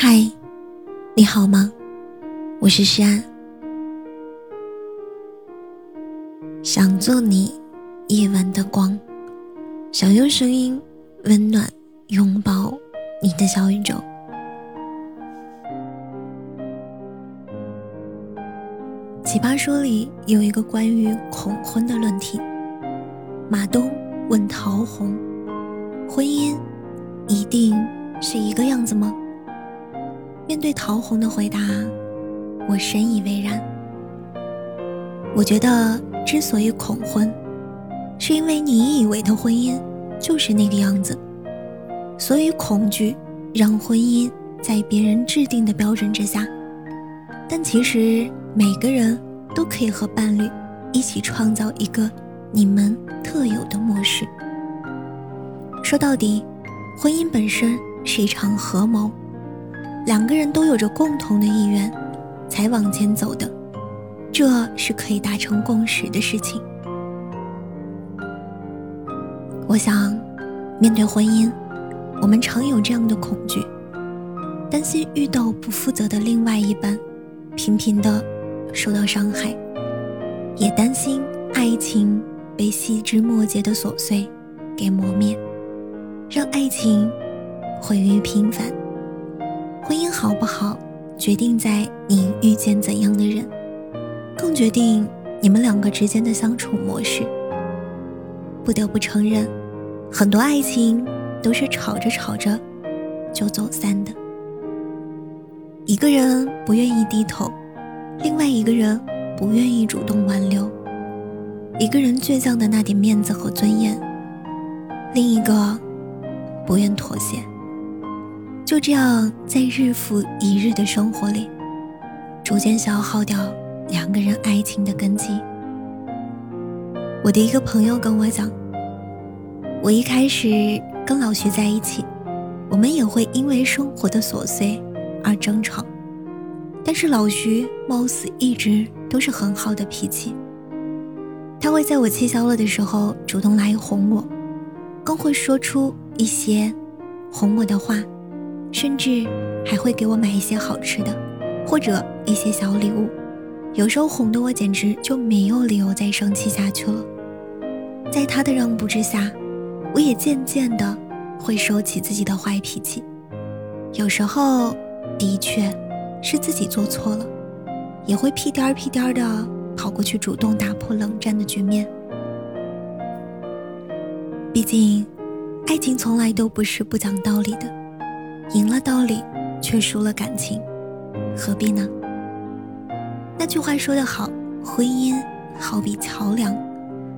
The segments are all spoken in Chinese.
嗨，你好吗？我是诗安，想做你夜晚的光，想用声音温暖拥抱你的小宇宙。奇葩说里有一个关于恐婚的论题，马东问陶虹：“婚姻一定是一个样子吗？”面对陶虹的回答，我深以为然。我觉得，之所以恐婚，是因为你以为的婚姻就是那个样子，所以恐惧让婚姻在别人制定的标准之下。但其实，每个人都可以和伴侣一起创造一个你们特有的模式。说到底，婚姻本身是一场合谋。两个人都有着共同的意愿，才往前走的，这是可以达成共识的事情。我想，面对婚姻，我们常有这样的恐惧：担心遇到不负责的另外一半，频频的受到伤害；也担心爱情被细枝末节的琐碎给磨灭，让爱情毁于平凡。婚姻好不好，决定在你遇见怎样的人，更决定你们两个之间的相处模式。不得不承认，很多爱情都是吵着吵着就走散的。一个人不愿意低头，另外一个人不愿意主动挽留；一个人倔强的那点面子和尊严，另一个不愿妥协。就这样，在日复一日的生活里，逐渐消耗掉两个人爱情的根基。我的一个朋友跟我讲，我一开始跟老徐在一起，我们也会因为生活的琐碎而争吵，但是老徐貌似一直都是很好的脾气，他会在我气消了的时候主动来哄我，更会说出一些哄我的话。甚至还会给我买一些好吃的，或者一些小礼物。有时候哄得我简直就没有理由再生气下去了。在他的让步之下，我也渐渐的会收起自己的坏脾气。有时候的确是自己做错了，也会屁颠儿屁颠儿的跑过去主动打破冷战的局面。毕竟，爱情从来都不是不讲道理的。赢了道理，却输了感情，何必呢？那句话说得好，婚姻好比桥梁，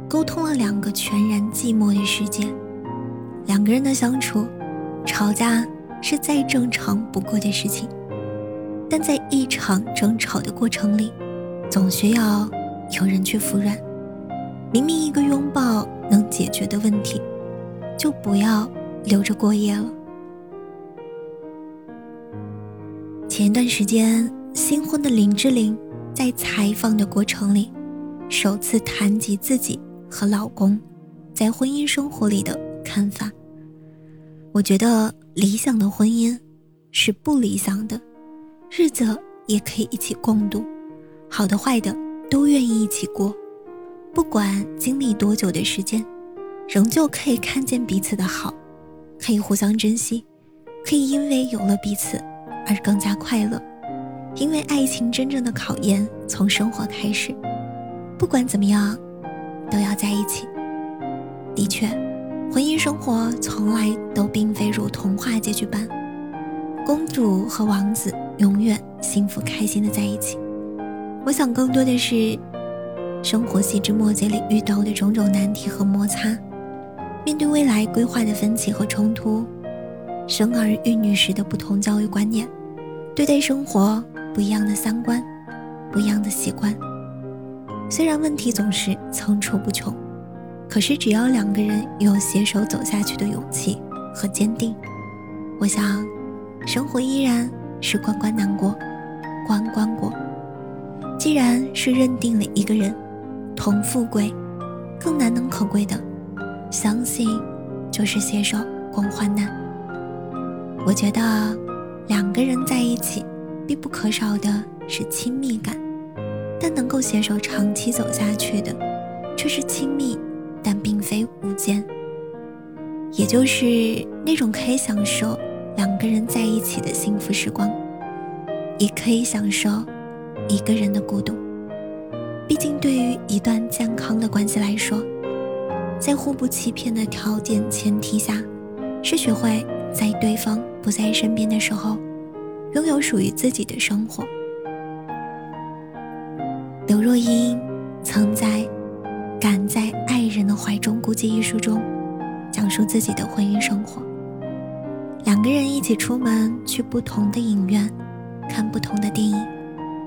沟通了两个全然寂寞的世界。两个人的相处，吵架是再正常不过的事情，但在一场争吵的过程里，总需要有人去服软。明明一个拥抱能解决的问题，就不要留着过夜了。前段时间，新婚的林志玲在采访的过程里，首次谈及自己和老公在婚姻生活里的看法。我觉得理想的婚姻是不理想的，日子也可以一起共度，好的坏的都愿意一起过，不管经历多久的时间，仍旧可以看见彼此的好，可以互相珍惜，可以因为有了彼此。而更加快乐，因为爱情真正的考验从生活开始。不管怎么样，都要在一起。的确，婚姻生活从来都并非如童话结局般，公主和王子永远幸福开心的在一起。我想，更多的是生活细枝末节里遇到的种种难题和摩擦，面对未来规划的分歧和冲突。生儿育女时的不同教育观念，对待生活不一样的三观，不一样的习惯。虽然问题总是层出不穷，可是只要两个人有携手走下去的勇气和坚定，我想，生活依然是关关难过，关关过。既然是认定了一个人同富贵，更难能可贵的，相信就是携手共患难。我觉得，两个人在一起，必不可少的是亲密感，但能够携手长期走下去的，却是亲密，但并非无间。也就是那种可以享受两个人在一起的幸福时光，也可以享受一个人的孤独。毕竟，对于一段健康的关系来说，在互不欺骗的条件前提下，是学会在对方不在身边的时候，拥有属于自己的生活。刘若英曾在《敢在爱人的怀中孤寂》一书中。讲述自己的婚姻生活，两个人一起出门去不同的影院看不同的电影，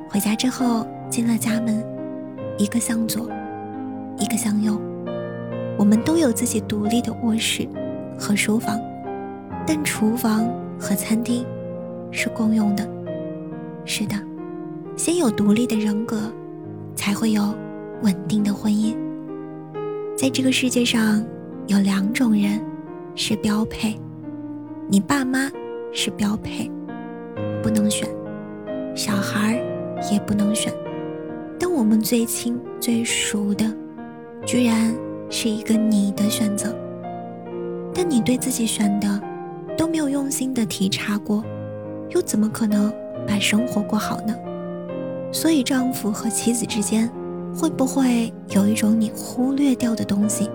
回家之后进了家门，一个向左，一个向右，我们都有自己独立的卧室和书房，但厨房和餐厅是共用的。是的，先有独立的人格，才会有稳定的婚姻。在这个世界上。有两种人是标配，你爸妈是标配，不能选；小孩也不能选。但我们最亲最熟的，居然是一个你的选择。但你对自己选的都没有用心的体察过，又怎么可能把生活过好呢？所以，丈夫和妻子之间，会不会有一种你忽略掉的东西？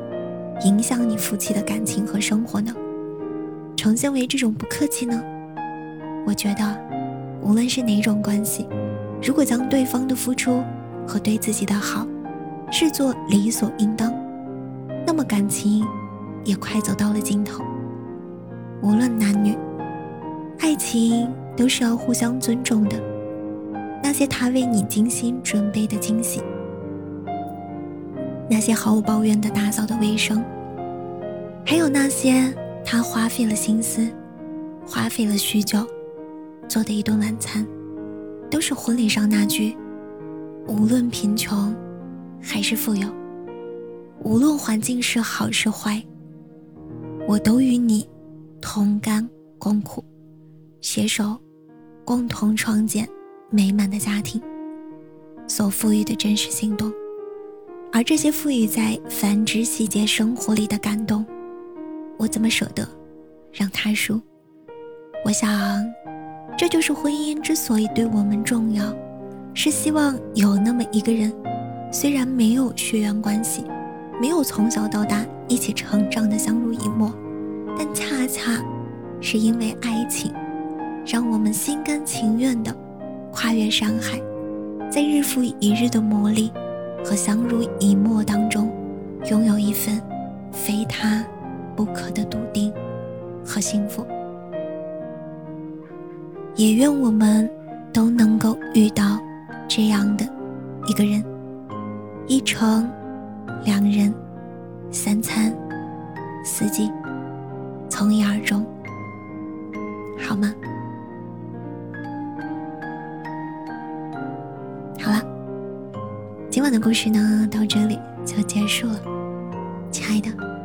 影响你夫妻的感情和生活呢？呈现为这种不客气呢？我觉得，无论是哪种关系，如果将对方的付出和对自己的好视作理所应当，那么感情也快走到了尽头。无论男女，爱情都是要互相尊重的。那些他为你精心准备的惊喜。那些毫无抱怨的打扫的卫生，还有那些他花费了心思、花费了许久做的一顿晚餐，都是婚礼上那句“无论贫穷还是富有，无论环境是好是坏，我都与你同甘共苦，携手共同创建美满的家庭”所赋予的真实行动。而这些赋予在繁殖细节生活里的感动，我怎么舍得让他输？我想，这就是婚姻之所以对我们重要，是希望有那么一个人，虽然没有血缘关系，没有从小到大一起成长的相濡以沫，但恰恰是因为爱情，让我们心甘情愿的跨越山海，在日复一日的磨砺。和相濡以沫当中，拥有一份非他不可的笃定和幸福。也愿我们都能够遇到这样的一个人，一程两人，三餐四季，从一而终，好吗？好了今晚的故事呢，到这里就结束了，亲爱的。